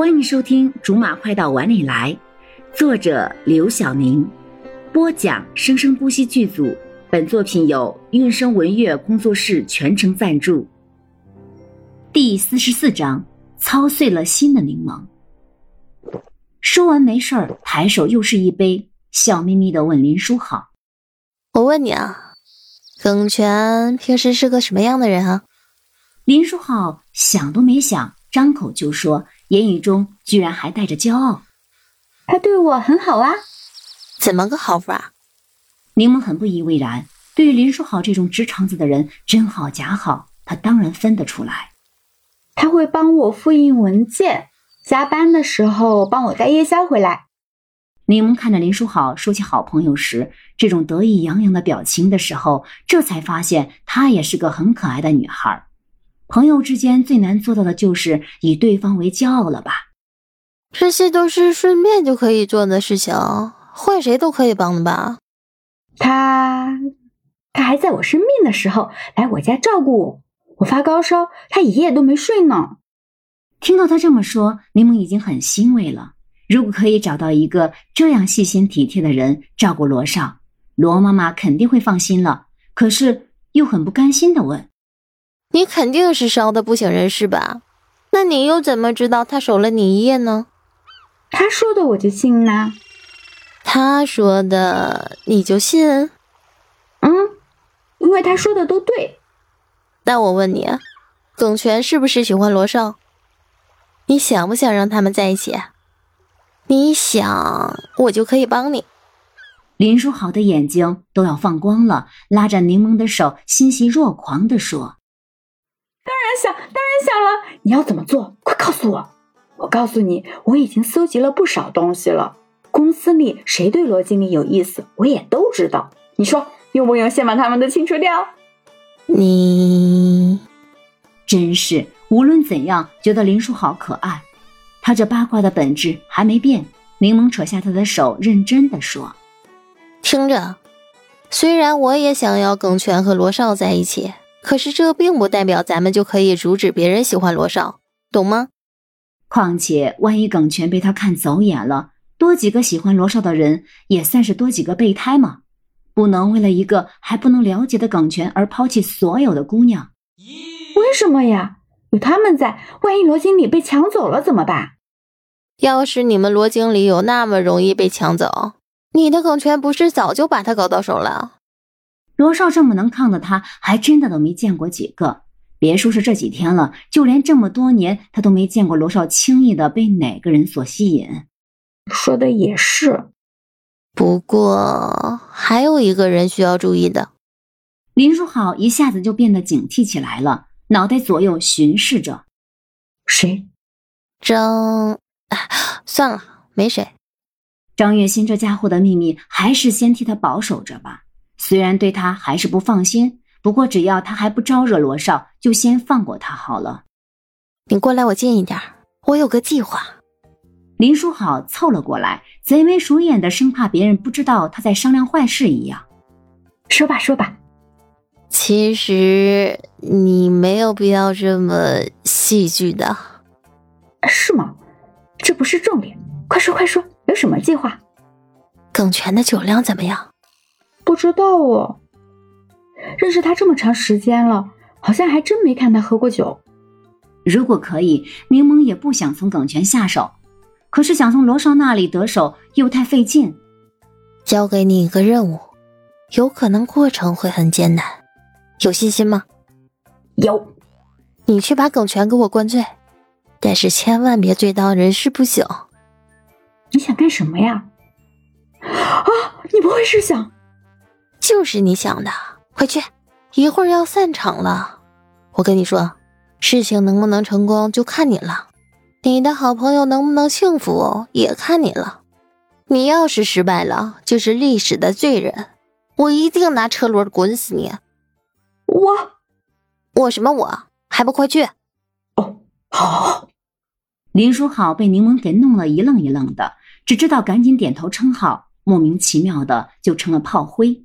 欢迎收听《竹马快到碗里来》，作者刘晓宁，播讲生生不息剧组。本作品由韵声文乐工作室全程赞助。第四十四章：操碎了心的柠檬。说完没事儿，抬手又是一杯，笑眯眯的问林书豪：“我问你啊，耿泉平时是个什么样的人啊？”林书豪想都没想，张口就说，言语中居然还带着骄傲：“他对我很好啊。”怎么个好法？柠檬很不以为然，对于林书豪这种直肠子的人，真好假好，他当然分得出来。他会帮我复印文件，加班的时候帮我带夜宵回来。柠檬看着林书豪说起好朋友时这种得意洋洋的表情的时候，这才发现她也是个很可爱的女孩。朋友之间最难做到的就是以对方为骄傲了吧？这些都是顺便就可以做的事情，换谁都可以帮的吧？他，他还在我生病的时候来我家照顾我。我发高烧，他一夜都没睡呢。听到他这么说，柠檬已经很欣慰了。如果可以找到一个这样细心体贴的人照顾罗少，罗妈妈肯定会放心了。可是又很不甘心的问：“你肯定是烧的不省人事吧？那你又怎么知道他守了你一夜呢？”他说的我就信呐。他说的你就信？嗯，因为他说的都对。那我问你，耿泉是不是喜欢罗少？你想不想让他们在一起？你想，我就可以帮你。林书豪的眼睛都要放光了，拉着柠檬的手，欣喜若狂地说：“当然想，当然想了。你要怎么做？快告诉我！我告诉你，我已经搜集了不少东西了。”公司里谁对罗经理有意思，我也都知道。你说用不用先把他们都清除掉？你真是无论怎样觉得林叔好可爱，他这八卦的本质还没变。柠檬扯下他的手，认真的说：“听着，虽然我也想要耿泉和罗少在一起，可是这并不代表咱们就可以阻止别人喜欢罗少，懂吗？况且万一耿泉被他看走眼了。”多几个喜欢罗少的人，也算是多几个备胎嘛。不能为了一个还不能了解的耿泉而抛弃所有的姑娘。为什么呀？有他们在，万一罗经理被抢走了怎么办？要是你们罗经理有那么容易被抢走，你的耿泉不是早就把他搞到手了？罗少这么能抗的，他还真的都没见过几个。别说是这几天了，就连这么多年，他都没见过罗少轻易的被哪个人所吸引。说的也是，不过还有一个人需要注意的。林书豪一下子就变得警惕起来了，脑袋左右巡视着。谁？张？算了，没谁。张月心这家伙的秘密，还是先替他保守着吧。虽然对他还是不放心，不过只要他还不招惹罗少，就先放过他好了。你过来，我近一点，我有个计划。林书豪凑了过来，贼眉鼠眼的，生怕别人不知道他在商量坏事一样。说吧，说吧。其实你没有必要这么戏剧的，是吗？这不是重点，快说快说，有什么计划？耿泉的酒量怎么样？不知道哦。认识他这么长时间了，好像还真没看他喝过酒。如果可以，柠檬也不想从耿泉下手。可是想从罗少那里得手又太费劲，交给你一个任务，有可能过程会很艰难，有信心吗？有，你去把耿泉给我灌醉，但是千万别醉到人事不省。你想干什么呀？啊，你不会是想……就是你想的，快去，一会儿要散场了。我跟你说，事情能不能成功就看你了。你的好朋友能不能幸福也看你了。你要是失败了，就是历史的罪人，我一定拿车轮滚死你。我，我什么我？还不快去？哦，好。林书豪被柠檬给弄了一愣一愣的，只知道赶紧点头称好，莫名其妙的就成了炮灰。